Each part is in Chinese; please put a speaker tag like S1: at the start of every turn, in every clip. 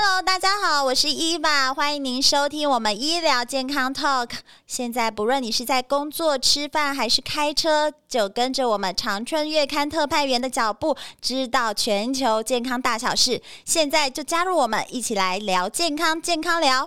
S1: Hello，大家好，我是伊娃，欢迎您收听我们医疗健康 Talk。现在不论你是在工作、吃饭还是开车，就跟着我们长春月刊特派员的脚步，知道全球健康大小事。现在就加入我们，一起来聊健康，健康聊。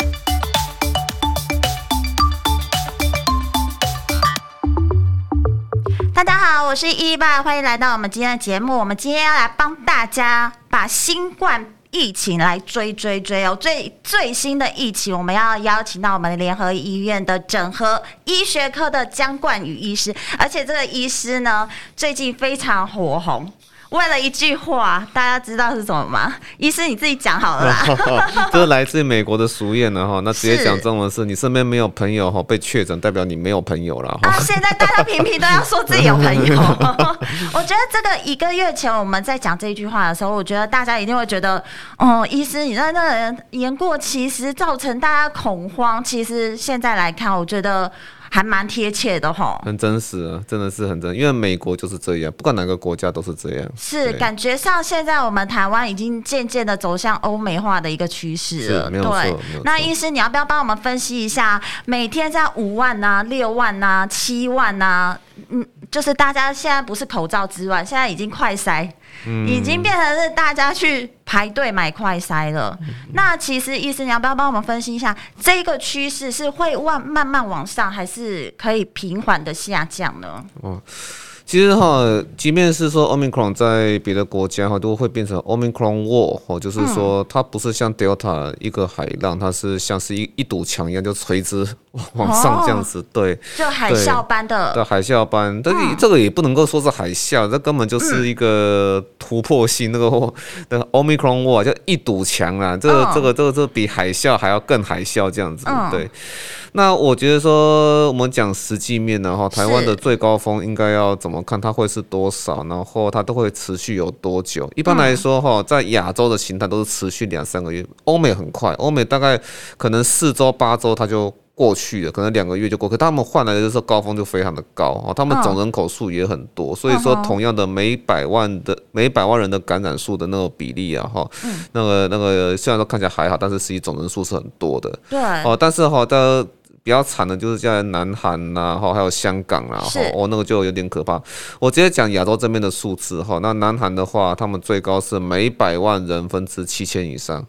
S1: 大家好，我是伊爸，欢迎来到我们今天的节目。我们今天要来帮大家把新冠疫情来追追追哦，最最新的疫情，我们要邀请到我们联合医院的整合医学科的江冠宇医师，而且这个医师呢，最近非常火红。为了一句话，大家知道是什么吗？医师你自己讲好了啦。
S2: 这是来自美国的俗谚呢哈，那直接讲中文是：你身边没有朋友哈，被确诊代表你没有朋友了。
S1: 啊，现在大家频频都要说自己有朋友。我觉得这个一个月前我们在讲这一句话的时候，我觉得大家一定会觉得，哦，医师你在那人言过其实，造成大家恐慌。其实现在来看，我觉得。还蛮贴切的吼，
S2: 很真实啊，真的是很真，因为美国就是这样，不管哪个国家都是这样。
S1: 是感觉上现在我们台湾已经渐渐的走向欧美化的一个趋势了。
S2: 没有错，对。
S1: 那医师，你要不要帮我们分析一下，每天在五万呐、六万呐、七万呐？嗯，就是大家现在不是口罩之外，现在已经快筛。嗯、已经变成是大家去排队买快筛了。嗯、那其实医生，你要不要帮我们分析一下，这个趋势是会慢慢慢往上，还是可以平缓的下降呢？哦。
S2: 其实哈，即便是说 Omicron 在别的国家哈，都会变成 Omicron Wall 哦，就是说它不是像 Delta 一个海浪，它是像是一一堵墙一样，就垂直往上这样子，对，
S1: 就海啸般的，
S2: 对，海啸般，但是这个也不能够说是海啸，这根本就是一个突破性那个 那个 Omicron Wall 就一堵墙啊，这个这个这个这比海啸还要更海啸这样子，对。那我觉得说，我们讲实际面的哈，台湾的最高峰应该要怎么看？它会是多少？然后它都会持续有多久？一般来说，哈，在亚洲的形态都是持续两三个月。欧美很快，欧美大概可能四周八周它就过去了，可能两个月就过。可他们换来的就是高峰就非常的高啊，他们总人口数也很多，所以说同样的每百万的每百万人的感染数的那个比例啊，哈，那个那个虽然说看起来还好，但是实际总人数是很多的。对，哦，但是哈的。比较惨的就是在南韩呐，哈，还有香港啊，哈，哦，那个就有点可怕。我直接讲亚洲这边的数字哈，那南韩的话，他们最高是每百万人分之七千以上。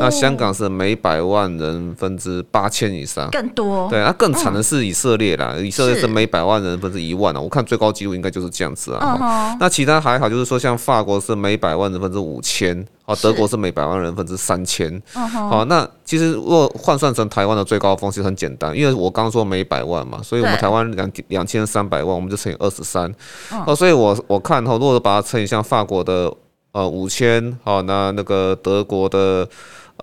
S2: 那香港是每百万人分之八千以上，
S1: 更多。
S2: 对，那更惨的是以色列啦，以色列是每百万人分之一万啊。我看最高纪录应该就是这样子啊。那其他还好，就是说像法国是每百万人分之五千，啊，德国是每百万人分之三千。好，那其实如果换算成台湾的最高峰，其实很简单，因为我刚说每百万嘛，所以我们台湾两两千三百万，我们就乘以二十三。哦，所以我我看哈，如果把它乘以像法国的。呃，五千，好，那那个德国的，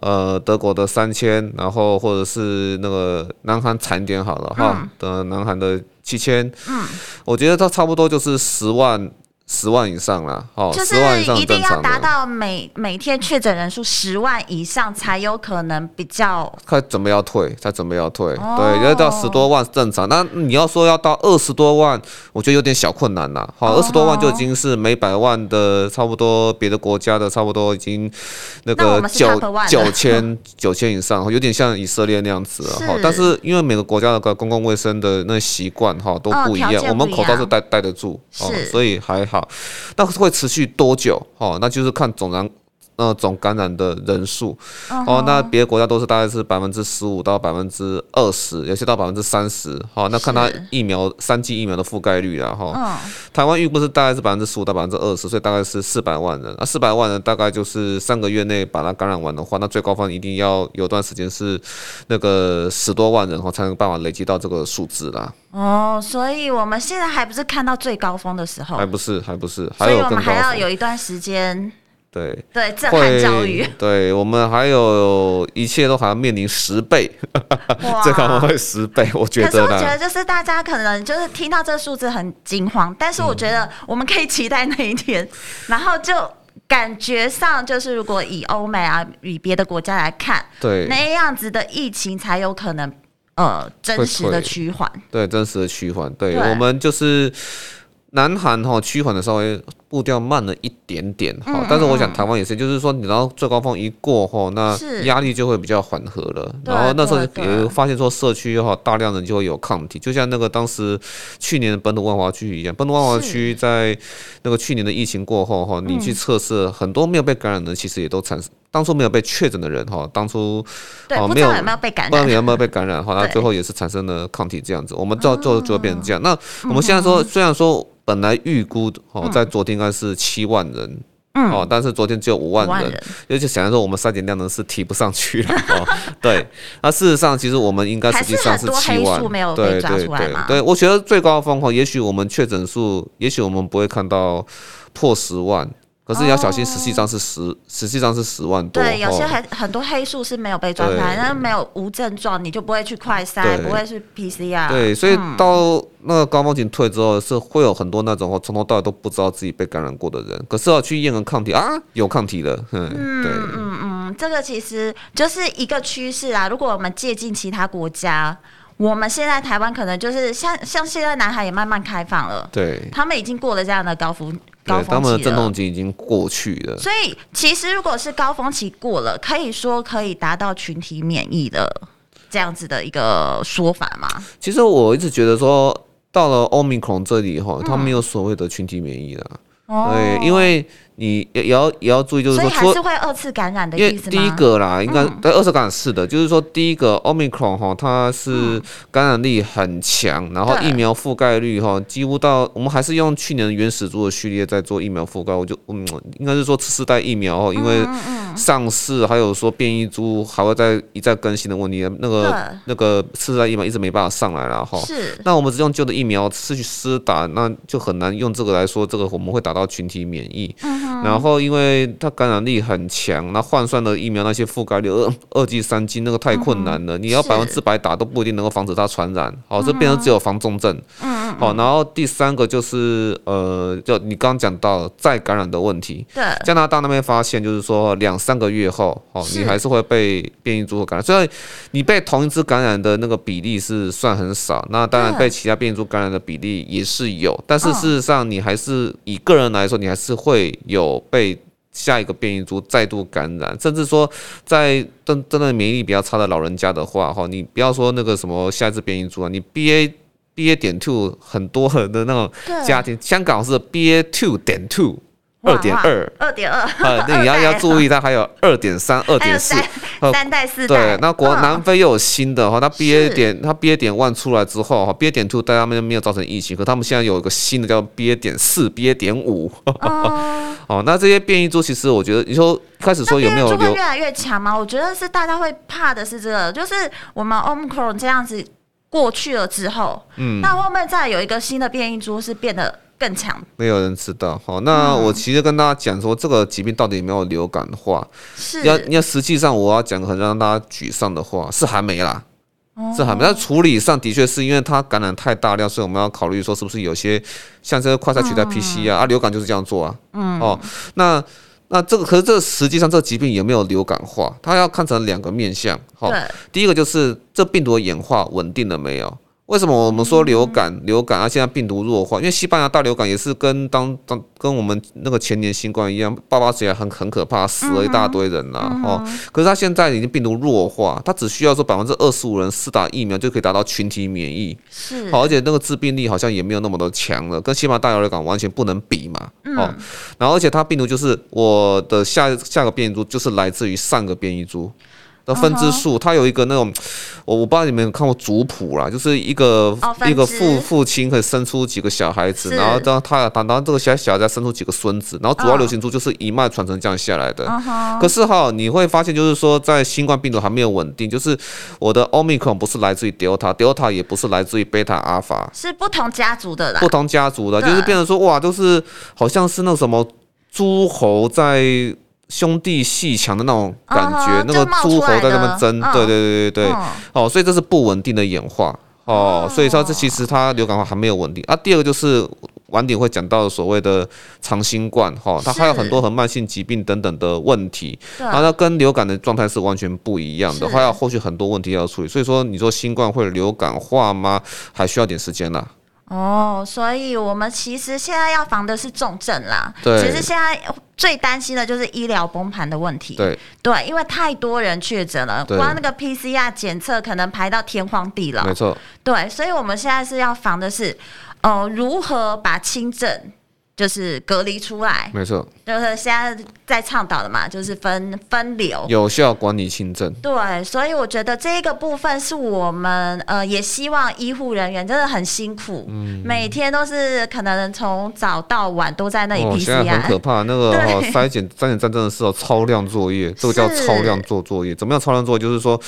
S2: 呃，德国的三千，然后或者是那个南韩惨点好了哈，的南韩的七千，嗯，我觉得它差不多就是十万。十万以上了，哦，
S1: 就是一定要达到每每天确诊人数十万以上才有可能比较。
S2: 他准备要退，他准备要退，哦、对，要到十多万是正常。那你要说要到二十多万，我觉得有点小困难了。好，二十多万就已经是每百万的差不多，别的国家的差不多已经那个九九千 九千以上，有点像以色列那样子了。哈，但是因为每个国家的个公共卫生的那习惯哈都不一样，哦、一样我们口罩是戴戴得住，哦，是所以还。好，那会持续多久？哦，那就是看总量呃，总感染的人数
S1: 嗯
S2: 哦，那别的国家都是大概是百分之十五到百分之二十，有些到百分之三十。好，那看它疫苗三剂疫苗的覆盖率啊。哈。
S1: 嗯，
S2: 台湾预估是大概是百分之十五到百分之二十，所以大概是四百万人。啊，四百万人大概就是三个月内把它感染完的话，那最高峰一定要有段时间是那个十多万人哈，才能办法累积到这个数字啦。
S1: 哦，所以我们现在还不是看到最高峰的时候，
S2: 还不是，还不是，
S1: 所以我
S2: 们。
S1: 还要有一段时间。
S2: 对
S1: 对，震撼教育。
S2: 对，我们还有一切都好像面临十倍，这可能会十倍，我觉得。
S1: 可是我觉得，就是大家可能就是听到这个数字很惊慌，但是我觉得我们可以期待那一天，嗯、然后就感觉上就是，如果以欧美啊，以别的国家来看，
S2: 对
S1: 那样子的疫情才有可能呃真实的趋缓。
S2: 对，真实的趋缓。对，对我们就是。南韩哈趋缓的稍微步调慢了一点点哈，嗯、但是我想台湾也是，就是说你然后最高峰一过后，那压力就会比较缓和了。然后那时候也发现说社区哈大量人就会有抗体，就像那个当时去年的本土万华区一样，本土万华区在那个去年的疫情过后哈，你去测试很多没有被感染的人，其实也都产生当初没有被确诊的人哈，当初
S1: 哦没有有没有被感染，
S2: 不知道有没有被感染哈，那最后也是产生了抗体这样子，我们就就就会变成这样。那我们现在说虽然说。本来预估哦，在昨天应该是七万人，嗯，哦，但是昨天只有五万人，而且显然说我们筛检量呢是提不上去了，哦，对，那事实上其实我们应该实际上是七万，对对对对，我觉得最高峰哈，也许我们确诊数，也许我们不会看到破十万。可是你要小心，实际上是十，实际上是十万多。
S1: 对，有些很很多黑数是没有被抓出来，那没有无症状，你就不会去快筛，不会去 PCR。
S2: 对，所以到那个高风险退之后，是会有很多那种从头到尾都不知道自己被感染过的人，可是要去验个抗体啊，有抗体了。嗯，对，
S1: 嗯嗯，这个其实就是一个趋势啊。如果我们借鉴其他国家，我们现在台湾可能就是像像现在南海也慢慢开放了，
S2: 对，
S1: 他们已经过了这样的高峰。
S2: 对，他们的阵痛期已经过去了，
S1: 所以其实如果是高峰期过了，可以说可以达到群体免疫的这样子的一个说法吗？
S2: 其实我一直觉得说，到了 Omicron 这里哈，它没有所谓的群体免疫了，嗯、对，因为。你也也要也要注意，就是说，
S1: 所以还是会二次感染的意思吗？
S2: 第一个啦，应该对二次感染是的，就是说第一个 Omicron 哈，它是感染力很强，然后疫苗覆盖率哈，几乎到我们还是用去年原始株的序列在做疫苗覆盖，我就嗯，应该是说次世代疫苗哦，因为上市还有说变异株还会再一再更新的问题，那个那个次世代疫苗一直没办法上来了哈。是。那我们只用旧的疫苗失去施打，那就很难用这个来说，这个我们会达到群体免疫。然后，因为它感染力很强，那换算的疫苗那些覆盖率二二剂、三剂那个太困难了。你要百分之百打都不一定能够防止它传染。好，这变成只有防重症。嗯，好，然后第三个就是呃，就你刚刚讲到再感染的问题。对。加拿大那边发现，就是说两三个月后，哦，你还是会被变异株所感染。所以你被同一只感染的那个比例是算很少。那当然被其他变异株感染的比例也是有，但是事实上你还是以个人来说，你还是会。有被下一个变异株再度感染，甚至说在真真的免疫力比较差的老人家的话，哈，你不要说那个什么下一次变异株啊，你 B A B A 点 two 很多的那种家庭，香港是 B A two 点 two。二点二，二点二，呃，那你要要注意，它还有二点三、二点四，
S1: 三代四代。
S2: 对，那国南非又有新的哈，它 BA 点，它 BA 点 one 出来之后哈，BA 点 two 在他们没有造成疫情，可他们现在有一个新的叫 BA 点四、BA 点五。哦，那这些变异株其实我觉得，你说开始说有没有
S1: 会越来越强吗？我觉得是大家会怕的是这个，就是我们 Omicron 这样子过去了之后，嗯，那后面再有一个新的变异株是变得。更强，
S2: 没有人知道。好，那我其实跟大家讲说，这个疾病到底有没有流感化？是要，要实际上我要讲个很让大家沮丧的话，是还没啦，哦、是还没。但处理上的确是因为它感染太大量，所以我们要考虑说，是不是有些像这个快筛取代 PCR 啊？嗯、啊，流感就是这样做啊。嗯，哦，那那这个可是这实际上这个疾病有没有流感化？它要看成两个面向。好，对第一个就是这病毒的演化稳定了没有？为什么我们说流感？流感啊，现在病毒弱化，因为西班牙大流感也是跟当当跟我们那个前年新冠一样，爆发起来很很可怕，死了一大堆人呐、啊。哦，可是它现在已经病毒弱化，它只需要说百分之二十五人施打疫苗就可以达到群体免疫。是，好，而且那个致病力好像也没有那么的强了，跟西班牙大流感完全不能比嘛。
S1: 嗯、
S2: 哦，然后而且它病毒就是我的下下个变异株就是来自于上个变异株。的分支树，它有一个那种，我我不知道你们有看过族谱啦，就是一个、哦、一个父父亲可以生出几个小孩子，然后当他当当这个小小孩再生出几个孙子，然后主要流行株就是一脉传承这样下来的。哦、可是哈，你会发现就是说，在新冠病毒还没有稳定，就是我的 Omicron 不是来自于 Delta，Delta 也不是来自于 Beta Alpha，
S1: 是不同家族的啦。
S2: 不同家族的，就是变成说哇，都、就是好像是那什么诸侯在。兄弟戏强的那种感觉，uh 那个诸侯在那边争，uh. 对对对对对，uh. 哦，所以这是不稳定的演化哦，uh. 所以说这其实它流感化还没有稳定啊。第二个就是晚点会讲到所谓的长新冠哈，它还有很多和慢性疾病等等的问题，是啊，它跟流感的状态是完全不一样的，还有后续很多问题要处理。所以说你说新冠会流感化吗？还需要点时间啦。
S1: 哦，所以我们其实现在要防的是重症啦。
S2: 对，
S1: 其实现在最担心的就是医疗崩盘的问题。
S2: 对，
S1: 对，因为太多人确诊了，光那个 PCR 检测可能排到天荒地老。
S2: 没错。
S1: 对，所以我们现在是要防的是，呃，如何把轻症。就是隔离出来，
S2: 没错，
S1: 就是现在在倡导的嘛，就是分分流，
S2: 有效管理轻症。
S1: 对，所以我觉得这个部分是我们呃，也希望医护人员真的很辛苦，嗯，每天都是可能从早到晚都在那里 PCR，哦，
S2: 现在很可怕。那个筛检筛检站真的是有超量作业，这个叫超量做作业。怎么样超量作业？就是说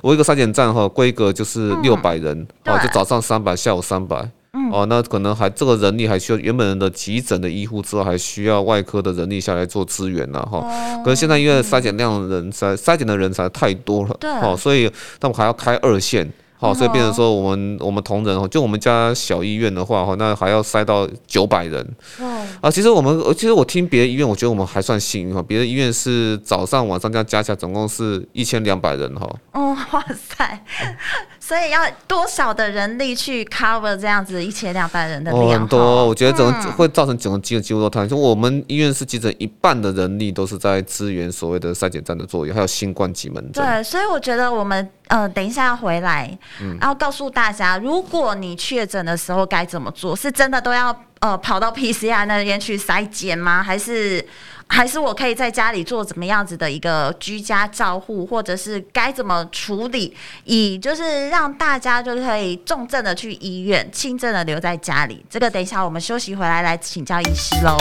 S2: 我一个筛检站哈，规格就是六百人，哦，嗯，就早上三百，下午三百。哦，那可能还这个人力还需要原本人的急诊的医护之外，还需要外科的人力下来做支援呢，哈。哦、可是现在因为筛检量的人筛筛检的人才太多了，对，哦，所以他们还要开二线。好，所以变成说我们我们同仁哦就我们家小医院的话哈，那还要塞到九百人。啊，其实我们其实我听别的医院，我觉得我们还算幸运哈。别的医院是早上晚上加加起来总共是一千两百人哈。
S1: 哦，哇塞！所以要多少的人力去 cover 这样子一千两百人的量？
S2: 很多，我觉得整个会造成整个机机构都瘫。就我们医院是急诊一半的人力都是在支援所谓的筛检站的作用，还有新冠急门诊。
S1: 对，所以我觉得我们。呃，等一下要回来，嗯、然后告诉大家，如果你确诊的时候该怎么做？是真的都要呃跑到 PCR 那边去筛检吗？还是还是我可以在家里做怎么样子的一个居家照护，或者是该怎么处理？以就是让大家就可以重症的去医院，轻症的留在家里。这个等一下我们休息回来来请教医师喽。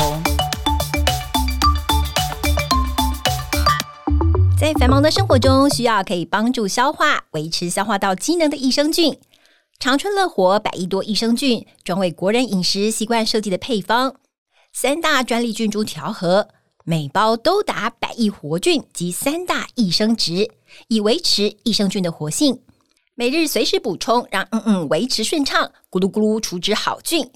S3: 在繁忙的生活中，需要可以帮助消化、维持消化道机能的益生菌。长春乐活百亿多益生菌，专为国人饮食习惯设计的配方，三大专利菌株调和，每包都达百亿活菌及三大益生值，以维持益生菌的活性。每日随时补充，让嗯嗯维持顺畅，咕噜咕噜除脂好菌。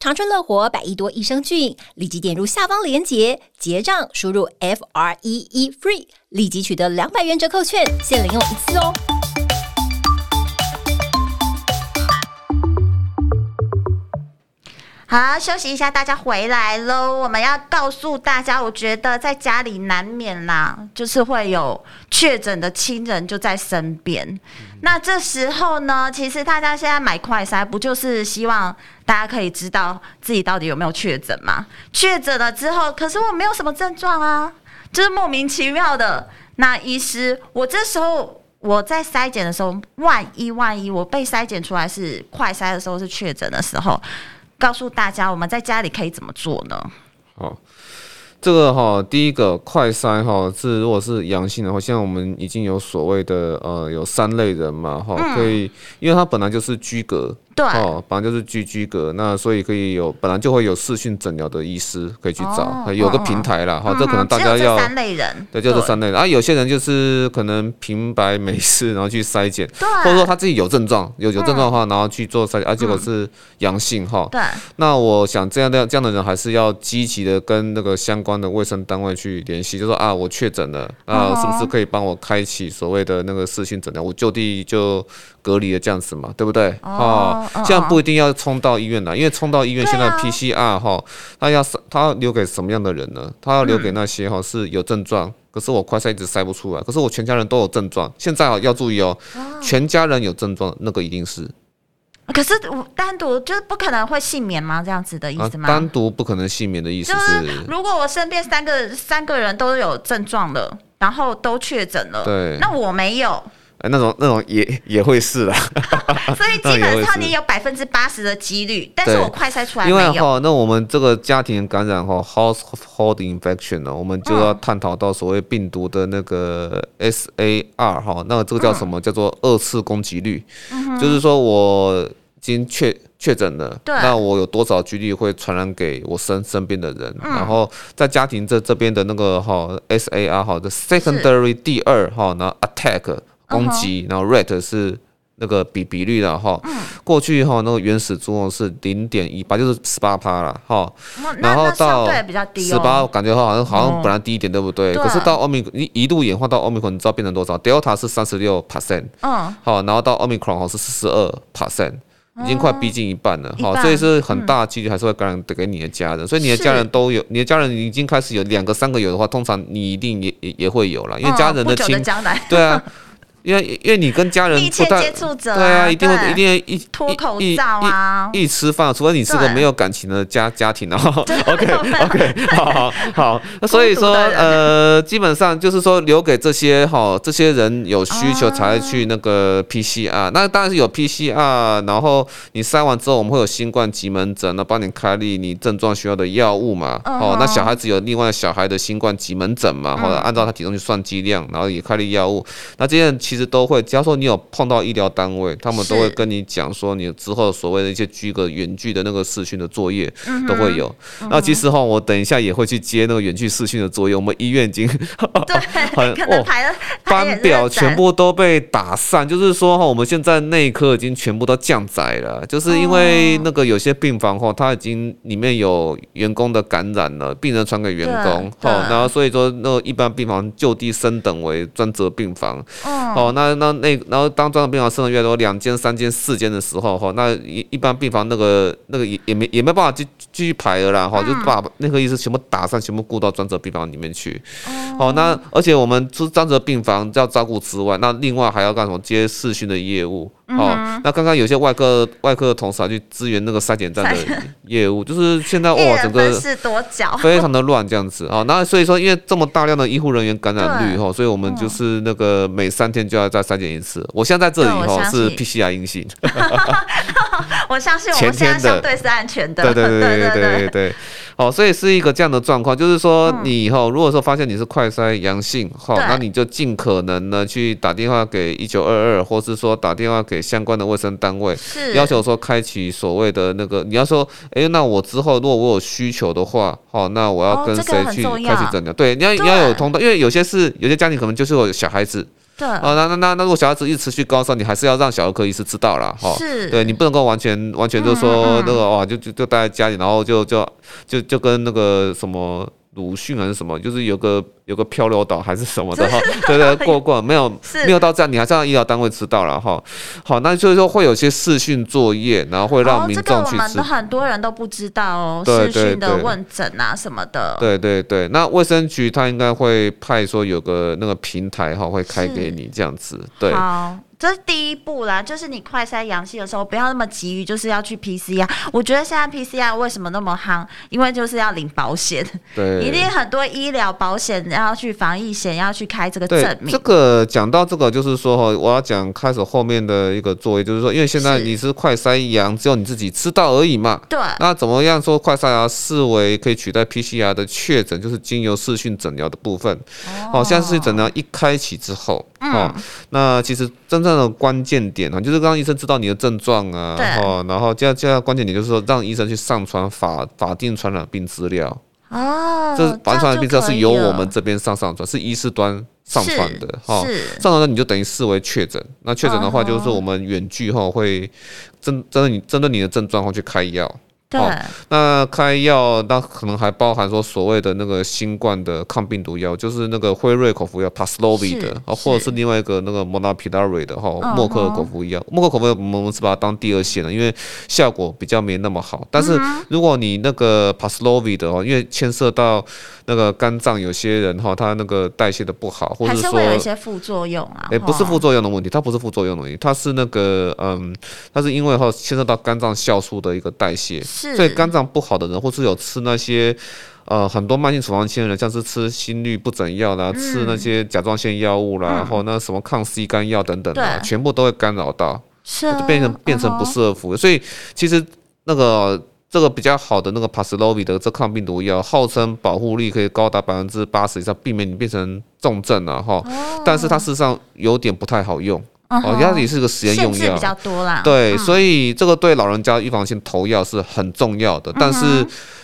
S3: 长春乐活百亿多益生菌，立即点入下方链接结账，输入 F R E E FREE，立即取得两百元折扣券，限领用一次哦。
S1: 好，休息一下，大家回来喽。我们要告诉大家，我觉得在家里难免啦，就是会有确诊的亲人就在身边。嗯、那这时候呢，其实大家现在买快筛，不就是希望大家可以知道自己到底有没有确诊吗？确诊了之后，可是我没有什么症状啊，就是莫名其妙的。那医师，我这时候我在筛检的时候，万一万一我被筛检出来是快筛的时候是确诊的时候。告诉大家，我们在家里可以怎么做呢？
S2: 好，这个哈，第一个快筛哈是如果是阳性的话，现在我们已经有所谓的呃有三类人嘛哈，可以，因为它本来就是居隔。对哦，反正就是居居格，那所以可以有本来就会有视讯诊疗的医师可以去找，有个平台啦。哈，这可能大家要
S1: 三类人，
S2: 对，就是三类人啊。有些人就是可能平白没事，然后去筛检，或者说他自己有症状，有有症状的话，然后去做筛检，啊，结果是阳性哈。对，那我想这样的这样的人还是要积极的跟那个相关的卫生单位去联系，就说啊，我确诊了，啊，是不是可以帮我开启所谓的那个视讯诊疗？我就地就隔离了这样子嘛，对不对？哦。这样不一定要冲到医院来，因为冲到医院，现在 PCR 哈，他要他要留给什么样的人呢？他要留给那些哈是有症状，可是我快筛一直筛不出来，可是我全家人都有症状。现在啊要注意哦，全家人有症状，那个一定是
S1: 可是我单独就是不可能会幸免吗？这样子的意思吗？
S2: 啊、单独不可能幸免的意思是，
S1: 是如果我身边三个三个人都有症状了，然后都确诊了，
S2: 对，
S1: 那我没有。
S2: 那种那种也也会是啦，
S1: 所以基本上你有百分之八十的几率，但是我快筛出来没有。
S2: 因为哈，那我们这个家庭感染哈，household infection 呢，我们就要探讨到所谓病毒的那个 SAR 哈，那这个叫什么？叫做二次攻击率，就是说我已经确确诊了，那我有多少几率会传染给我身身边的人？然后在家庭这这边的那个哈 SAR 哈的 secondary 第二哈，那 attack。攻击，然后 rate 是那个比比率的哈，过去哈那个原始株是零点一八，就是十八趴了哈，然后到十八，感觉好像好像本来低一点，对不对？可是到欧米你一度演化到欧米克，你知道变成多少？Delta 是三十六 percent，嗯，好，然后到欧米克戎是四十二 percent，已经快逼近一半了哈，所以是很大几率还是会感染给你的家人，所以你的家人都有，你的家人已经开始有两个三个有的话，通常你一定也也也会有了，因为家人的亲，对啊。因为因为你跟家人
S1: 密切接触者，
S2: 对啊，一定会一定会一
S1: 脱口罩啊，
S2: 一吃饭，除非你是个没有感情的家家庭哦。OK OK，好好好，那所以说呃，基本上就是说留给这些哈这些人有需求才去那个 PCR，那当然是有 PCR，然后你筛完之后，我们会有新冠急门诊，那帮你开立你症状需要的药物嘛。哦，那小孩子有另外小孩的新冠急门诊嘛，或者按照他体重去算剂量，然后也开立药物。那这些其实都会，假如说你有碰到医疗单位，他们都会跟你讲说，你之后所谓的一些居隔远距的那个视讯的作业都会有。嗯、那其实哈，我等一下也会去接那个远距视讯的作业。我们医院已经 对，
S1: 很可能排了，
S2: 班表全部都被打散，就是说哈，我们现在内科已经全部都降载了，就是因为那个有些病房哈，它已经里面有员工的感染了，病人传给员工，好，然后所以说那个一般病房就地升等为专责病房。哦，那那那，然后当专科病房剩的越多，两间、三间、四间的时候，哈，那一一般病房那个那个也也没也没办法继继续排了啦，哈，就把那个医生全部打散，全部顾到专责病房里面去。哦，那而且我们除专责病房要照顾之外，那另外还要干什么？接视讯的业务。哦，那刚刚有些外科外科的同事啊，去支援那个筛检站的业务，就是现在 哇，整个非常的乱这样子。啊。那所以说，因为这么大量的医护人员感染率哈，所以我们就是那个每三天就要再筛检一次。我现在在这里哈是 PCR 阴性，
S1: 我相信我们现在相对是安全的。
S2: 对对。对对对对 对。好，所以是一个这样的状况，就是说你以后如果说发现你是快筛阳性，好，那你就尽可能呢去打电话给一九二二，或是说打电话给相关的卫生单位，要求说开启所谓的那个，你要说，哎，那我之后如果我有需求的话，好，那我要跟谁去开启诊疗？对，你要你要有通道，因为有些是有些家庭可能就是有小孩子。对，哦，那那那那如果小孩子一直持续高烧，你还是要让小儿科医师知道啦。哈。是，对你不能够完全完全就说那个哇，就就就待在家里，然后就就就就跟那个什么鲁迅还是什么，就是有个。有个漂流岛还是什么的哈，对 对，过过没有没有到这样，你还是让医疗单位知道了哈。好，那就是说会有些视讯作业，然后会让民众去知。
S1: 这个我们很多人都不知道哦，视讯的问诊啊什么的。
S2: 对对对，那卫生局他应该会派说有个那个平台哈，会开给你这样子。对，
S1: 好，这是第一步啦，就是你快筛阳性的时候，不要那么急于就是要去 PCR。我觉得现在 PCR 为什么那么夯？因为就是要领保险，对，一定很多医疗保险。要去防疫险，要去开这个证明。
S2: 这个讲到这个，就是说哈，我要讲开始后面的一个作业，就是说，因为现在你是快筛阳，只有你自己知道而已嘛。对。那怎么样说快筛阳视为可以取代 PCR 的确诊，就是经由视讯诊疗的部分。哦。现在视讯诊疗一开启之后，哦，那其实真正的关键点啊，就是让医生知道你的症状啊，然后，然后接下来关键点就是说，让医生去上传法法定传染病资料。哦，这法定传染病资料是由我们这边上上传，是医师端上传的哈。上传的你就等于视为确诊，那确诊的话就是我们远距后会针针对你针对你的症状后去开药。
S1: 对，
S2: 哦、那开药那可能还包含说所谓的那个新冠的抗病毒药，就是那个辉瑞口服药 Paxlovid 的，啊，或者是另外一个那个 Molnupiravir 的哈，默克口服药。默克口服药我们是把它当第二线的，因为效果比较没那么好。但是如果你那个 Paxlovid 的话，因为牵涉到那个肝脏，有些人哈，他那个代谢的不好，或者说
S1: 会有一些副作用啊。
S2: 哎，不是副作用的问题，它不是副作用的问题，它是那个嗯，它是因为哈牵涉到肝脏酵素的一个代谢，所以肝脏不好的人，或是有吃那些呃很多慢性处方箋的人，像是吃心律不整药啦，吃那些甲状腺药物啦，然后那什么抗 C 肝药等等的，全部都会干扰到，就变成变成不适合服。所以其实那个。这个比较好的那个 Paxlovid 的这抗病毒药，号称保护力可以高达百分之八十以上，避免你变成重症了哈。但是它事实上有点不太好用，哦，它也是个实验用药，比较多啦。对，所以这个对老人家预防性投药是很重要的。但是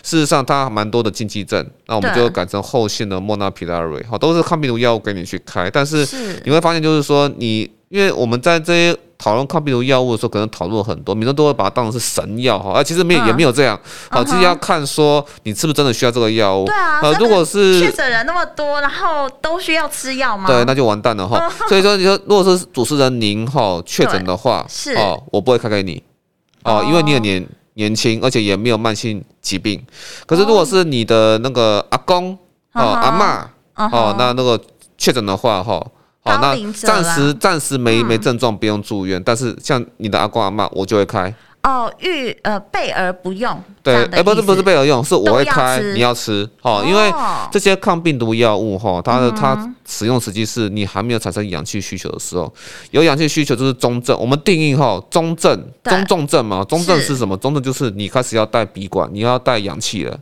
S2: 事实上它蛮多的禁忌症，那我们就改成后线的莫纳皮拉瑞，哈，都是抗病毒药物给你去开。但是你会发现，就是说你，因为我们在这些。讨论抗病毒药物的时候，可能讨论很多，民众都会把它当成是神药哈，啊，其实没有，也没有这样，好，其实要看说你是不是真的需要这个药物。对啊，呃，如果是
S1: 确诊人那么多，然后都需要吃药吗？
S2: 对，那就完蛋了哈。所以说，你说如果是主持人您哈确诊的话，是哦，我不会开给你哦，因为你很年年轻，而且也没有慢性疾病。可是如果是你的那个阿公哦，阿嬷哦，那那个确诊的话哈。好，那暂时暂时没没症状，不用住院。但是像你的阿公阿妈，我就会开。
S1: 哦，预呃备而不用。
S2: 对，哎，不是不是备而用，是我会开，你要吃。好，因为这些抗病毒药物哈，它的它使用时机是你还没有产生氧气需求的时候。有氧气需求就是中症，我们定义哈中症、中重症嘛。中症是什么？中症就是你开始要带鼻管，你要带氧气了。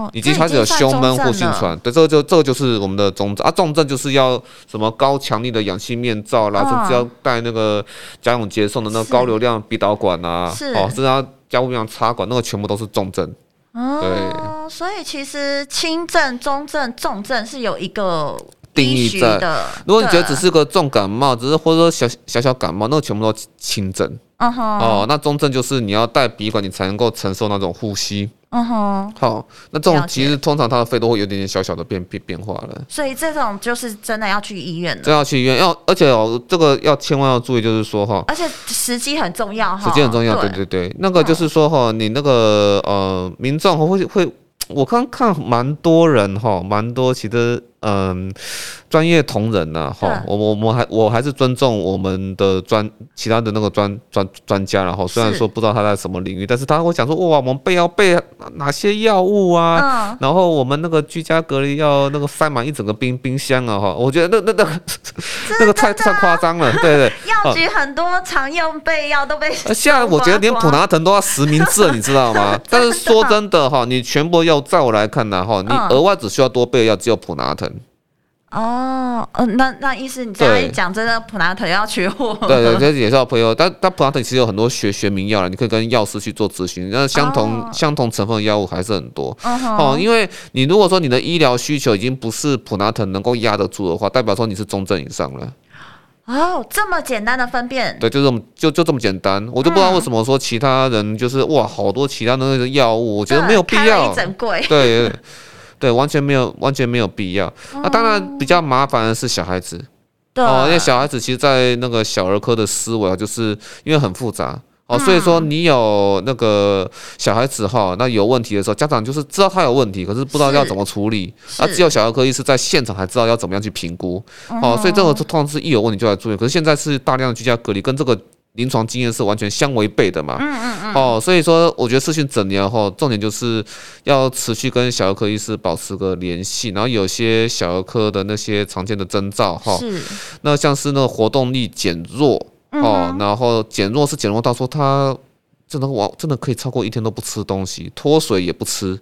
S2: 哦，已经开始有胸闷或气喘，对，这个就这个就是我们的重症啊。重症就是要什么高强力的氧气面罩啦，甚至要带那个家用接送的那个高流量鼻导管啊，哦，甚至要加护病插管，那个全部都是重症。哦，对，
S1: 所以其实轻症、中症、重症是有一个
S2: 定义在。如果你觉得只是个重感冒，只是或者说小小小感冒，那个全部都轻症。哦，那中症就是你要带鼻管，你才能够承受那种呼吸。嗯哼，好，那这种其实通常他的肺都会有点点小小的变变变化了，
S1: 所以这种就是真的要去医院了，
S2: 真要去医院，要而且哦，这个要千万要注意，就是说哈，
S1: 而且时机很重要哈，
S2: 时机很重要，对对。对，那个就是说哈，你那个呃民众会会，我刚看蛮多人哈，蛮多其实。嗯，专业同仁呐，哈，我我我还我还是尊重我们的专其他的那个专专专家，然后虽然说不知道他在什么领域，但是他会讲说哇，我们备要备哪些药物啊，然后我们那个居家隔离要那个塞满一整个冰冰箱啊，哈，我觉得那那那那个太太夸张了，对对，
S1: 药局很多常用备药都被，
S2: 现在我觉得连普拿疼都要实名制，你知道吗？但是说真的哈，你全部药在我来看呢，哈，你额外只需要多备药，只有普拿疼。
S1: 哦，嗯，那那意思你这样一讲，真的普拿疼要缺货？
S2: 对对，这也是要朋友。但但普拿疼其实有很多学学名药了，你可以跟药师去做咨询。那相同、oh. 相同成分的药物还是很多。Uh. 哦，因为你如果说你的医疗需求已经不是普拿疼能够压得住的话，代表说你是中症以上了。
S1: 哦，oh, 这么简单的分辨？
S2: 对，就这么就就这么简单。我就不知道为什么说其他人就是哇，好多其他的那个药物，我觉得没有必要。
S1: 整柜。
S2: 对。对，完全没有，完全没有必要。那、啊、当然比较麻烦的是小孩子，对。哦，因为小孩子其实，在那个小儿科的思维啊，就是因为很复杂。哦，所以说你有那个小孩子哈，那有问题的时候，家长就是知道他有问题，可是不知道要怎么处理，啊，只有小儿科医师在现场才知道要怎么样去评估，哦，所以这个通常是一有问题就来住院，可是现在是大量的居家隔离，跟这个。临床经验是完全相违背的嘛？嗯嗯嗯。哦，所以说我觉得视讯诊疗后，重点就是要持续跟小儿科医师保持个联系，然后有些小儿科的那些常见的征兆哈，是。那像是那个活动力减弱，哦，然后减弱是减弱到说他真的往真的可以超过一天都不吃东西，脱水也不吃。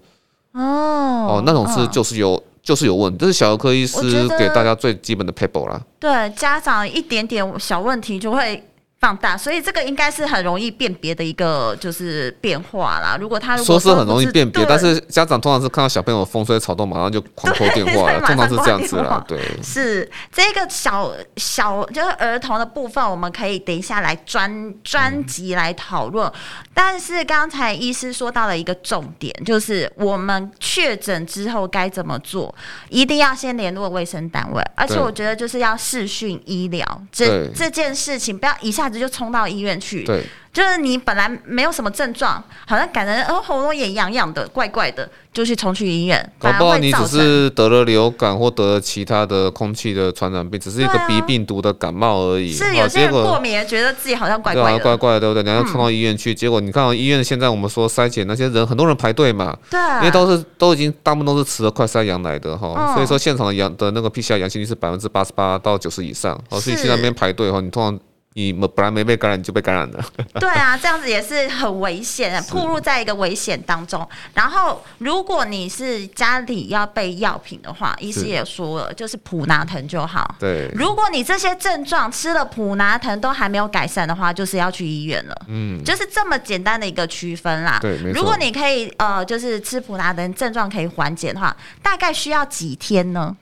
S2: 哦。哦，那种是就是有就是有问题，这是小儿科医师给大家最基本的 paper 啦。
S1: 对，家长一点点小问题就会。放大，所以这个应该是很容易辨别的一个就是变化啦。如果他
S2: 说是很容易辨
S1: 别，
S2: 但是家长通常是看到小朋友风吹草动，马上就狂扣电话了，通常是这样子啦。对，
S1: 是这个小小就是儿童的部分，我们可以等一下来专专辑来讨论。嗯、但是刚才医师说到了一个重点，就是我们确诊之后该怎么做，一定要先联络卫生单位，而且我觉得就是要视讯医疗这这件事情，不要一下。就冲到医院去，
S2: 对，
S1: 就是你本来没有什么症状，好像感觉哦喉咙也痒痒的，怪怪的，就去冲去医院。
S2: 搞不好你只是得了流感或得了其他的空气的传染病，只是一个鼻病毒的感冒而已。
S1: 是有些人过敏，觉得自己好像怪怪的，
S2: 怪怪的，对不对？然后冲到医院去，结果你看到医院现在我们说筛检那些人，很多人排队嘛，
S1: 对，
S2: 因为都是都已经大部分都是持了快筛阳来的哈，所以说现场的阳的那个 PCR 阳性率是百分之八十八到九十以上，哦，所以去那边排队哈，你通常。你本来没被感染，就被感染了。
S1: 对啊，这样子也是很危险，暴露在一个危险当中。然后，如果你是家里要备药品的话，医师也说了，就是普拿疼就好。
S2: 对，
S1: 如果你这些症状吃了普拿疼都还没有改善的话，就是要去医院了。嗯，就是这么简单的一个区分啦。
S2: 对。
S1: 如果你可以呃，就是吃普拿疼症状可以缓解的话，大概需要几天呢？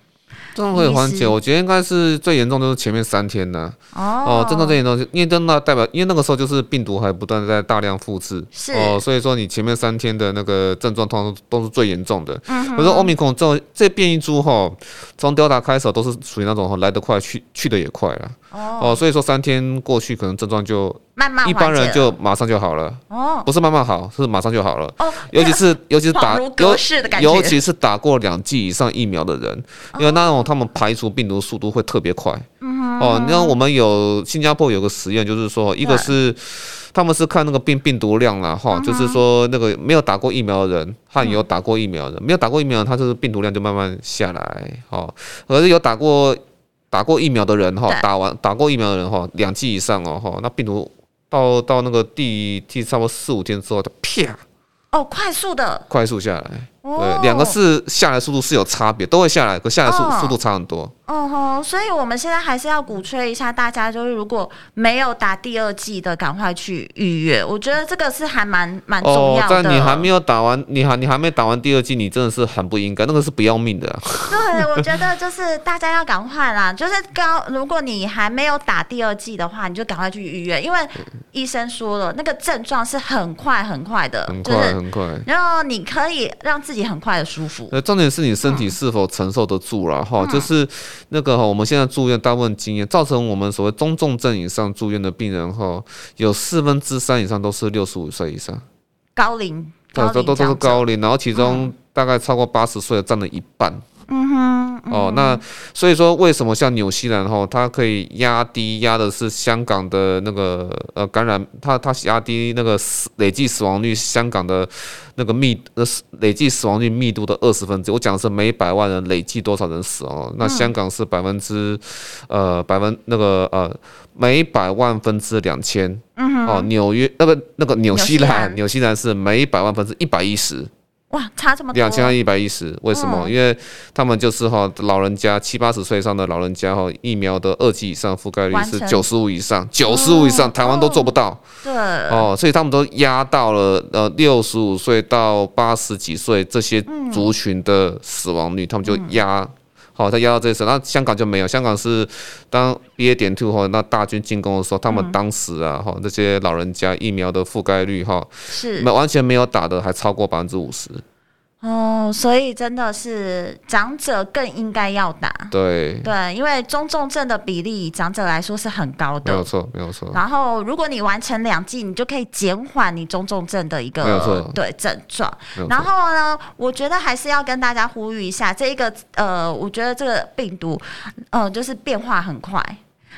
S2: 症状会缓解，我觉得应该是最严重就是前面三天呢。哦，症状最严重，因为真的代表，因为那个时候就是病毒还不断在大量复制。
S1: 是
S2: 哦，所以说你前面三天的那个症状通常都是最严重的。嗯哼。比如说欧米孔这这变异株哈，从 Delta 开始都是属于那种来得快去去的也快了。哦。所以说三天过去，可能症状就
S1: 慢慢，
S2: 一般人就马上就好了。哦。不是慢慢好，是马上就好了。哦。尤其是尤其是打尤尤其是打过两剂以上疫苗的人，因为那种。他们排除病毒速度会特别快。嗯哼。哦，那我们有新加坡有个实验，就是说，一个是他们是看那个病病毒量了，哈，就是说那个没有打过疫苗的人和有打过疫苗的人，没有打过疫苗，他就是病毒量就慢慢下来，哦，可是有打过打过疫苗的人，哈，打完打过疫苗的人，哈，两剂以上哦，哈，那病毒到到那个第第差不多四五天之后，它啪，
S1: 哦，快速的，
S2: 快速下来。对，两个是下来速度是有差别，都会下来，可下来速速度差很多。
S1: 哦吼，所以我们现在还是要鼓吹一下大家，就是如果没有打第二剂的，赶快去预约。我觉得这个是还蛮蛮重要的。
S2: 但你还没有打完，你还你还没打完第二剂，你真的是很不应该，那个是不要命的。
S1: 对，我觉得就是大家要赶快啦，就是刚如果你还没有打第二剂的话，你就赶快去预约，因为医生说了，那个症状是很快很快的，
S2: 很快很快。
S1: 然后你可以让自己很快的舒服。
S2: 呃，重点是你身体是否承受得住了哈，就是。那个哈，我们现在住院大部分经验，造成我们所谓中重症以上住院的病人哈，有四分之三以上都是六十五岁以上，
S1: 高龄，
S2: 对，都都都是高龄，然后其中大概超过八十岁的占了一半。嗯哼，哦，那所以说，为什么像纽西兰哈，它可以压低压的是香港的那个呃感染，它它压低那个死累计死亡率，香港的那个密呃累计死亡率密度的二十分之，我讲的是每百万人累计多少人死哦，那香港是百分之呃百分那个呃每百万分之两千，嗯哼，哦，纽约那个那个纽西兰纽西兰。是每百万分之一百一十。
S1: 哇，差这么多！
S2: 两千一百一十，为什么？嗯、因为他们就是哈，老人家七八十岁以上的老人家哈，疫苗的二级以上覆盖率是九十五以上，九十五以上，台湾都做不到。
S1: 对，
S2: 哦，所以他们都压到了呃六十五岁到八十几岁这些族群的死亡率，嗯、他们就压。嗯好，他压到这次，那香港就没有。香港是当 BA 点 two 后，那大军进攻的时候，他们当时啊，哈、嗯，这些老人家疫苗的覆盖率哈，是没完全没有打的，还超过百分之五十。
S1: 哦，所以真的是长者更应该要打，
S2: 对
S1: 对，因为中重症的比例长者来说是很高的，
S2: 没有错，没有错。
S1: 然后如果你完成两剂，你就可以减缓你中重症的一个对症状。然后呢，我觉得还是要跟大家呼吁一下，这一个呃，我觉得这个病毒，呃，就是变化很快。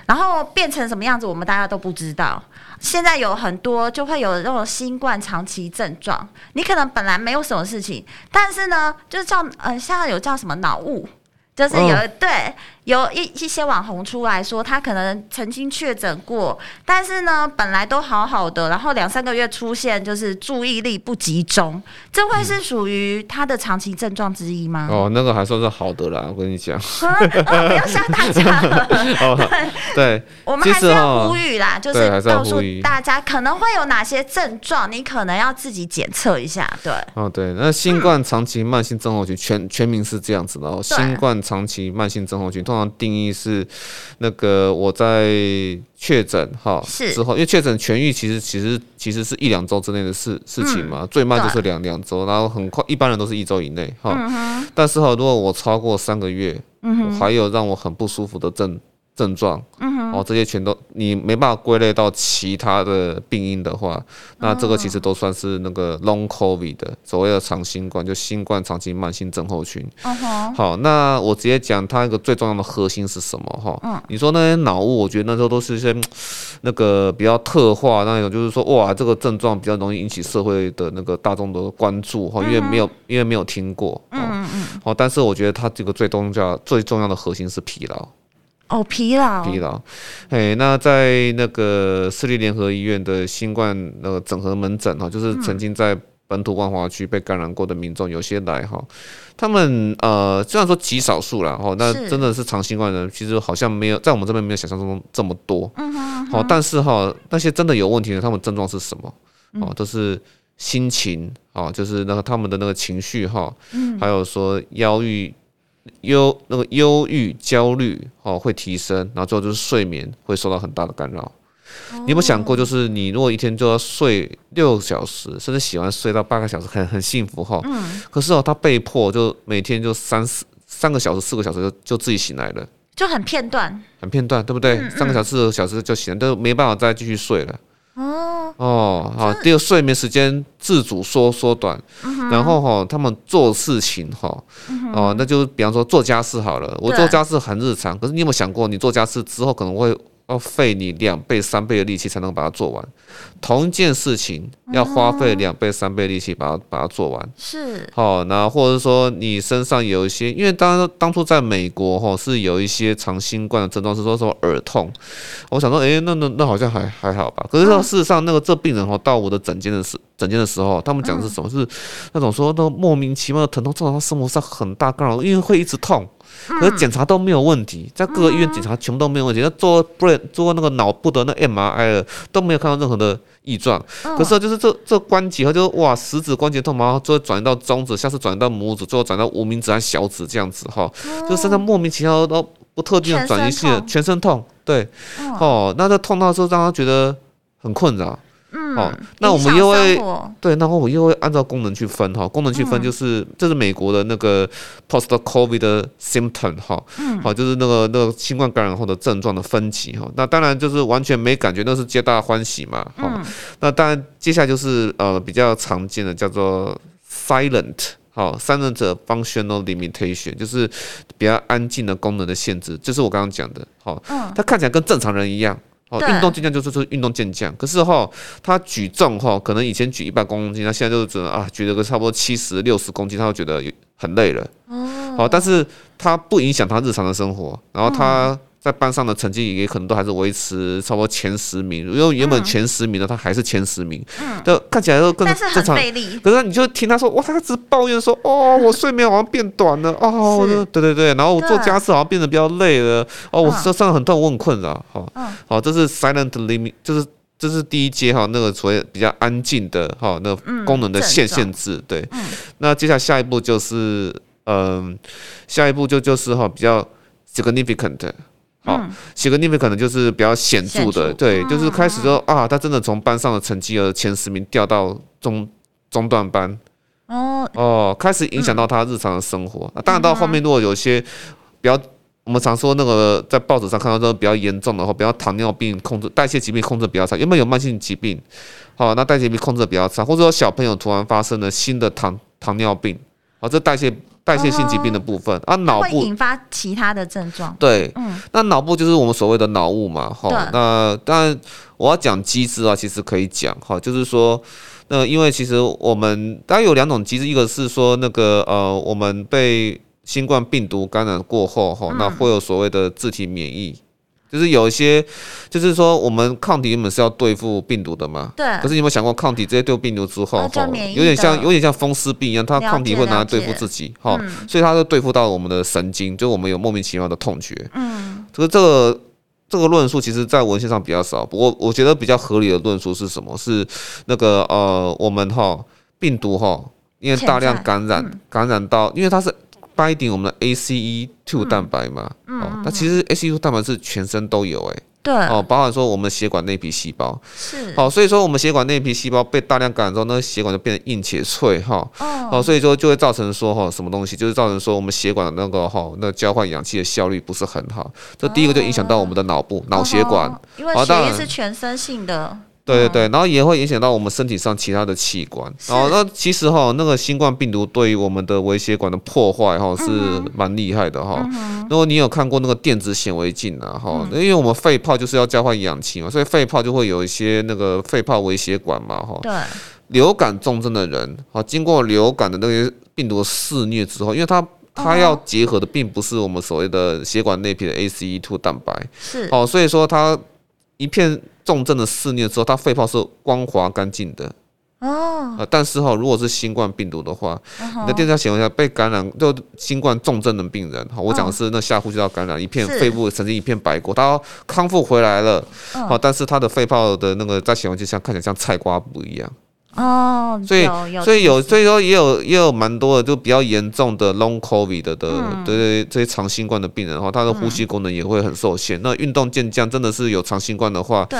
S1: 然后变成什么样子，我们大家都不知道。现在有很多就会有那种新冠长期症状，你可能本来没有什么事情，但是呢，就是叫呃，现在有叫什么脑雾，就是有、哦、对有一一些网红出来说，他可能曾经确诊过，但是呢，本来都好好的，然后两三个月出现就是注意力不集中，这会是属于他的长期症状之一吗？
S2: 哦，那个还算是好的啦，我跟你讲。
S1: 哦，不要吓大家了。
S2: 哦、对，对
S1: 我们还是要呼吁啦，就是告诉大家可能会有哪些症状，你可能要自己检测一下。对，
S2: 哦，对，那新冠长期慢性症候群全全名是这样子的哦，新冠长期慢性症候群通常定义是那个我在确诊哈之后，因为确诊痊愈其实其实其实是一两周之内的事事情嘛，最慢就是两两周，然后很快一般人都是一周以内哈，但是哈，如果我超过三个月，我还有让我很不舒服的症。症状，哦，这些全都你没办法归类到其他的病因的话，那这个其实都算是那个 Long COVID 的所谓的长新冠，就新冠长期慢性症候群。好，那我直接讲它一个最重要的核心是什么？哈，你说那些脑雾，我觉得那时候都是一些那个比较特化那种，就是说哇，这个症状比较容易引起社会的那个大众的关注哈，因为没有因为没有听过，嗯嗯，好，但是我觉得它这个最重要最重要的核心是疲劳。
S1: 哦，疲劳，
S2: 疲劳，哎，那在那个私立联合医院的新冠那个整合门诊哈，就是曾经在本土万华区被感染过的民众，有些来哈，他们呃虽然说极少数了哈，那真的是长新冠人，其实好像没有在我们这边没有想象中这么多，嗯哼，好，但是哈那些真的有问题的，他们症状是什么？哦，都是心情啊，就是那个他们的那个情绪哈，嗯，还有说忧郁。忧那个忧郁、焦虑哦会提升，然后最后就是睡眠会受到很大的干扰。Oh. 你有没有想过，就是你如果一天就要睡六个小时，甚至喜欢睡到八个小时，很很幸福哈。嗯。可是哦，他被迫就每天就三四三个小时、四个小时就就自己醒来了，
S1: 就很片段，
S2: 很片段，对不对？嗯嗯。三个小时、四个小时就醒来，都没办法再继续睡了。哦。哦，好，第二睡眠时间自主缩缩短，然后哈，他们做事情哈，哦，那就比方说做家事好了，我做家事很日常，可是你有没有想过，你做家事之后可能会。要费你两倍、三倍的力气才能把它做完，同一件事情要花费两倍、三倍力气把它把它做完。是，好，那或者是说你身上有一些，因为当当初在美国哈是有一些长新冠的症状，是说什么耳痛。我想说，哎，那那那好像还还好吧。可是说事实上，那个这病人哈到我的诊间的时诊间的时候，他们讲的是什么？是那种说都莫名其妙的疼痛，造成他生活上很大干扰，因为会一直痛。可是检查都没有问题，在各个医院检查全部都没有问题。那做 brain 做那个脑部的那 MRI 了，都没有看到任何的异状。可是就是这这关节和就哇食指关节痛然后，最后转移到中指，下次转移到拇指，最后转到无名指和小指这样子哈，就身上莫名其妙都不特定的转移性的全身痛，对，哦，那这痛到时候让他觉得很困扰。嗯，哦，那我们又会对，然后我又会按照功能去分哈，功能去分就是这是美国的那个 post COVID 的 symptom 哈，嗯，好，就是那个那个新冠感染后的症状的分级哈，那当然就是完全没感觉，那是皆大欢喜嘛，哈，那当然接下来就是呃比较常见的叫做 silent 好，silent functional limitation 就是比较安静的功能的限制，就是我刚刚讲的，好，它看起来跟正常人一样。哦，运动健将就是说运动健将，可是哈，他举重哈，可能以前举一百公斤，他现在就是只能啊举了个差不多七十六十公斤，他就觉得很累了。哦，好，但是他不影响他日常的生活，然后他。在班上的成绩也可能都还是维持差不多前十名，因为原本前十名的他还是前十名，嗯，就看起来都更正常。可是你就听他说，哇，他只抱怨说，哦，我睡眠好像变短了，哦，对对对，然后我做家事好像变得比较累了，哦，我身上很痛，我很困扰，好，好，这是 silent limit，就是这是第一阶哈，那个所谓比较安静的哈，那个功能的限限制，对，那接下来下一步就是，嗯，下一步就就是哈比较 significant。好，写个逆位可能就是比较显著的，对，就是开始说啊，他真的从班上的成绩的前十名掉到中中段班，哦哦，开始影响到他日常的生活。当然到后面如果有些比较，我们常说那个在报纸上看到这种比较严重的话，比较糖尿病控制、代谢疾病控制比较差，有没有慢性疾病？好，那代谢疾病控制比较差，或者说小朋友突然发生了新的糖糖尿病，好，这代谢。代谢性疾病的部分、哦、啊，脑部
S1: 会引发其他的症状。
S2: 对，嗯，那脑部就是我们所谓的脑雾嘛，哈。那当然我要讲机制啊，其实可以讲哈，就是说，那因为其实我们当然有两种机制，一个是说那个呃，我们被新冠病毒感染过后哈，那会有所谓的自体免疫。就是有一些，就是说我们抗体原本是要对付病毒的嘛，
S1: 对。
S2: 可是你有没有想过，抗体直接对付病毒之后，
S1: 哦、
S2: 有点像有点像风湿病一样，它抗体会拿来对付自己，哈、嗯，所以它就对付到我们的神经，就我们有莫名其妙的痛觉。嗯。这个这个这个论述，其实在文献上比较少，不过我觉得比较合理的论述是什么？是那个呃，我们哈病毒哈，因为大量感染、嗯、感染到，因为它是。Binding 我们的 ACE2 蛋白嘛，嗯、哦，那其实 ACE2 蛋白是全身都有哎、欸，
S1: 对，
S2: 哦，包含说我们血管内皮细胞。
S1: 是，
S2: 好、哦，所以说我们血管内皮细胞被大量感染之后，那血管就变得硬且脆哈，哦，哦，所以说就会造成说哈什么东西，就是造成说我们血管的那个哈那交换氧气的效率不是很好，这第一个就影响到我们的脑部脑、哦、血管，
S1: 因为血液是全身性的。
S2: 对对对，然后也会影响到我们身体上其他的器官。然后那其实哈，那个新冠病毒对于我们的微血管的破坏哈是蛮厉害的哈。如果你有看过那个电子显微镜啊哈，因为我们肺泡就是要交换氧气嘛，所以肺泡就会有一些那个肺泡微血管嘛哈。
S1: 对。
S2: 流感重症的人，啊，经过流感的那些病毒肆虐之后，因为它它要结合的并不是我们所谓的血管内皮的 ACE2 蛋白，
S1: 是。
S2: 哦，所以说它一片。重症的肆虐之后，它肺泡是光滑干净的
S1: 哦。
S2: 呃，但是哈，如果是新冠病毒的话，你的电子显微下被感染，就新冠重症的病人哈，我讲的是那下呼吸道感染，一片肺部曾经一片白过，他康复回来了，好，但是他的肺泡的那个在显微镜下看起来像菜瓜布一样。
S1: 哦，
S2: 所以所以有所以说也有也有蛮多的就比较严重的 long covid 的的对这些长新冠的病人的话，他的呼吸功能也会很受限。那运动健将真的是有长新冠的话，
S1: 对，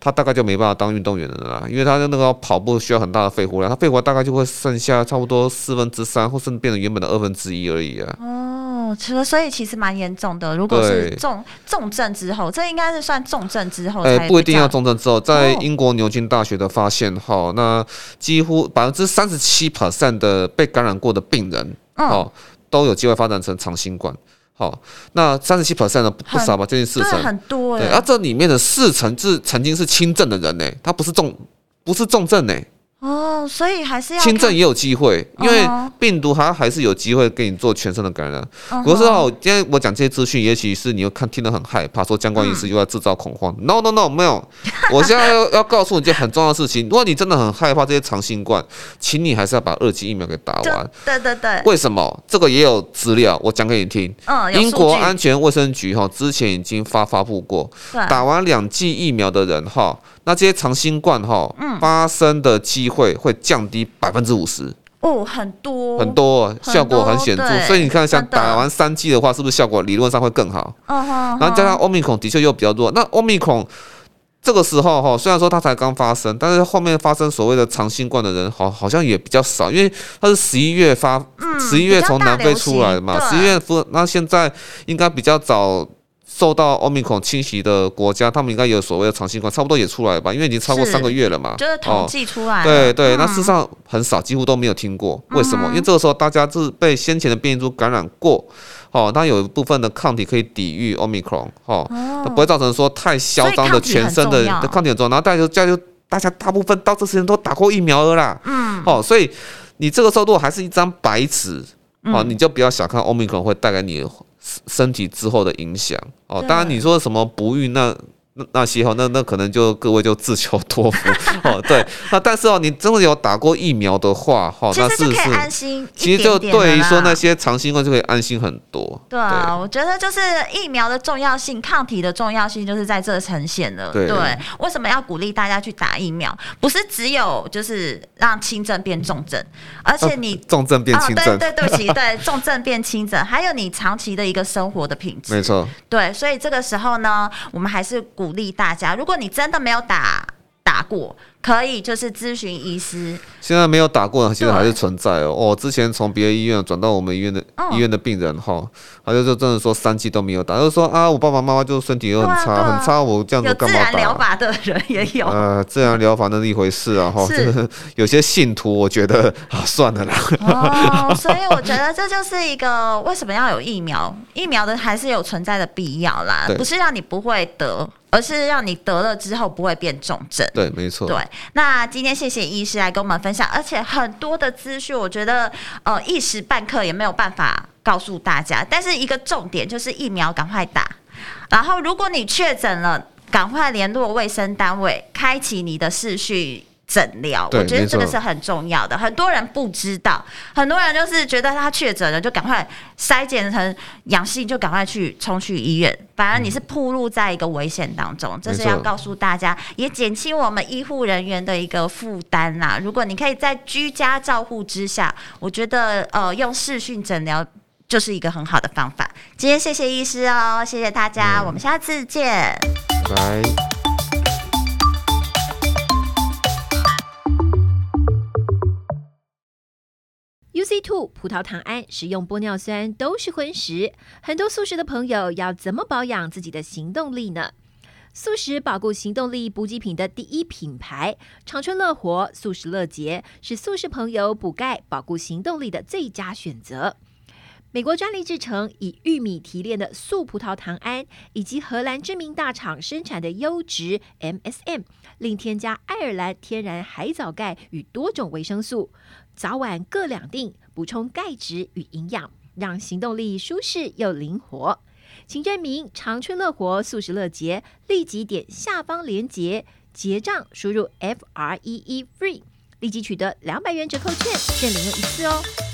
S2: 他大概就没办法当运动员了啦，因为他的那个跑步需要很大的肺活量，他肺活大概就会剩下差不多四分之三，或甚至变成原本的二分之一而已啊。
S1: 哦，其实所以其实蛮严重的。如果是重重症之后，这应该是算重症之后。哎、
S2: 欸，不一定要重症之后，在英国牛津大学的发现哈、哦，那几乎百分之三十七 percent 的被感染过的病人，哦，都有机会发展成长新冠。好，那三十七 percent 的不少吧，将近四成，
S1: 很多哎。
S2: 对，啊，这里面的四成是曾经是轻症的人呢，他不是重，不是重症呢。
S1: 哦，所以还是要
S2: 轻症也有机会，因为病毒它还是有机会给你做全身的感染。可是哦，今天我讲这些资讯，也许是你又看听得很害怕，说相关医师又要制造恐慌。No No No，没有，我现在要要告诉你一件很重要的事情。如果你真的很害怕这些长新冠，请你还是要把二剂疫苗给打完。
S1: 对对对。
S2: 为什么？这个也有资料，我讲给你听。英国安全卫生局哈之前已经发发布过，打完两剂疫苗的人哈。那这些长新冠哈发生的机会会降低百分之五十
S1: 哦，很多
S2: 很多，效果很显著。所以你看，像打完三剂的话，是不是效果理论上会更好？
S1: 嗯哼。
S2: 然后加上欧米孔的确又比较弱。那欧米孔这个时候哈，虽然说它才刚发生，但是后面发生所谓的长新冠的人好好像也比较少，因为它是十一月发，十一月从南非出来的嘛，十一月发，那现在应该比较早。受到欧米孔侵袭的国家，他们应该有所谓的长新冠，差不多也出来了吧？因为已经超过三个月了嘛。
S1: 就是统计出来、哦。
S2: 对对，那事实上很少，几乎都没有听过。为什么？因为这个时候大家是被先前的变异株感染过，哦，它有一部分的抗体可以抵御欧米孔，哦，它不会造成说太嚣张的全身的抗体很重要。然后大家就大家就大家大部分到这时间都打过疫苗了啦。嗯。哦，所以你这个时候如果还是一张白纸，哦，你就不要小看欧米孔会带给你身体之后的影响哦，当然你说什么不孕那。那那些哈，那那可能就各位就自求多福哦。对，那但是哦，你真的有打过疫苗的话，哈，那是是
S1: 安心。
S2: 其实就对于说那些长新冠就可以安心很多。
S1: 对啊，我觉得就是疫苗的重要性，抗体的重要性就是在这呈现了。对，为什么要鼓励大家去打疫苗？不是只有就是让轻症变重症，而且你
S2: 重症变轻症，
S1: 对对对不起，对 重症变轻症，还有你长期的一个生活的品质。
S2: 没错。
S1: 对，所以这个时候呢，我们还是。鼓励大家，如果你真的没有打打过。可以，就是咨询医师。
S2: 现在没有打过，其实还是存在哦。我之前从别的医院转到我们医院的医院的病人哈，他就真的说三剂都没有打，就是说啊，我爸爸妈妈就身体又很差很差，我这样子干嘛打？
S1: 自然疗法的人也有。
S2: 呃，自然疗法那是一回事啊 哈，就是有些信徒我觉得 啊，算了啦。
S1: 哦，所以我觉得这就是一个为什么要有疫苗？疫苗的还是有存在的必要啦，不是让你不会得，而是让你得了之后不会变重症。
S2: 对，没错。
S1: 对。那今天谢谢医师来跟我们分享，而且很多的资讯，我觉得呃一时半刻也没有办法告诉大家。但是一个重点就是疫苗赶快打，然后如果你确诊了，赶快联络卫生单位，开启你的视讯。诊疗，我觉得这个是很重要的。很多人不知道，很多人就是觉得他确诊了，就赶快筛检成阳性，就赶快去冲去医院。反而你是暴露在一个危险当中，这是要告诉大家，也减轻我们医护人员的一个负担啦。如果你可以在居家照护之下，我觉得呃用视讯诊疗就是一个很好的方法。今天谢谢医师哦，谢谢大家，嗯、我们下次见，
S2: 拜拜。
S3: UC2 葡萄糖胺食用玻尿酸都是荤食，很多素食的朋友要怎么保养自己的行动力呢？素食保固行动力补给品的第一品牌长春乐活素食乐捷是素食朋友补钙保固行动力的最佳选择。美国专利制成，以玉米提炼的素葡萄糖胺，以及荷兰知名大厂生产的优质 MSM，另添加爱尔兰天然海藻钙与多种维生素。早晚各两锭，补充钙质与营养，让行动力舒适又灵活。请证明长春乐活素食乐节，立即点下方链接结账，输入 F R E E FREE，立即取得两百元折扣券，限领用一次哦。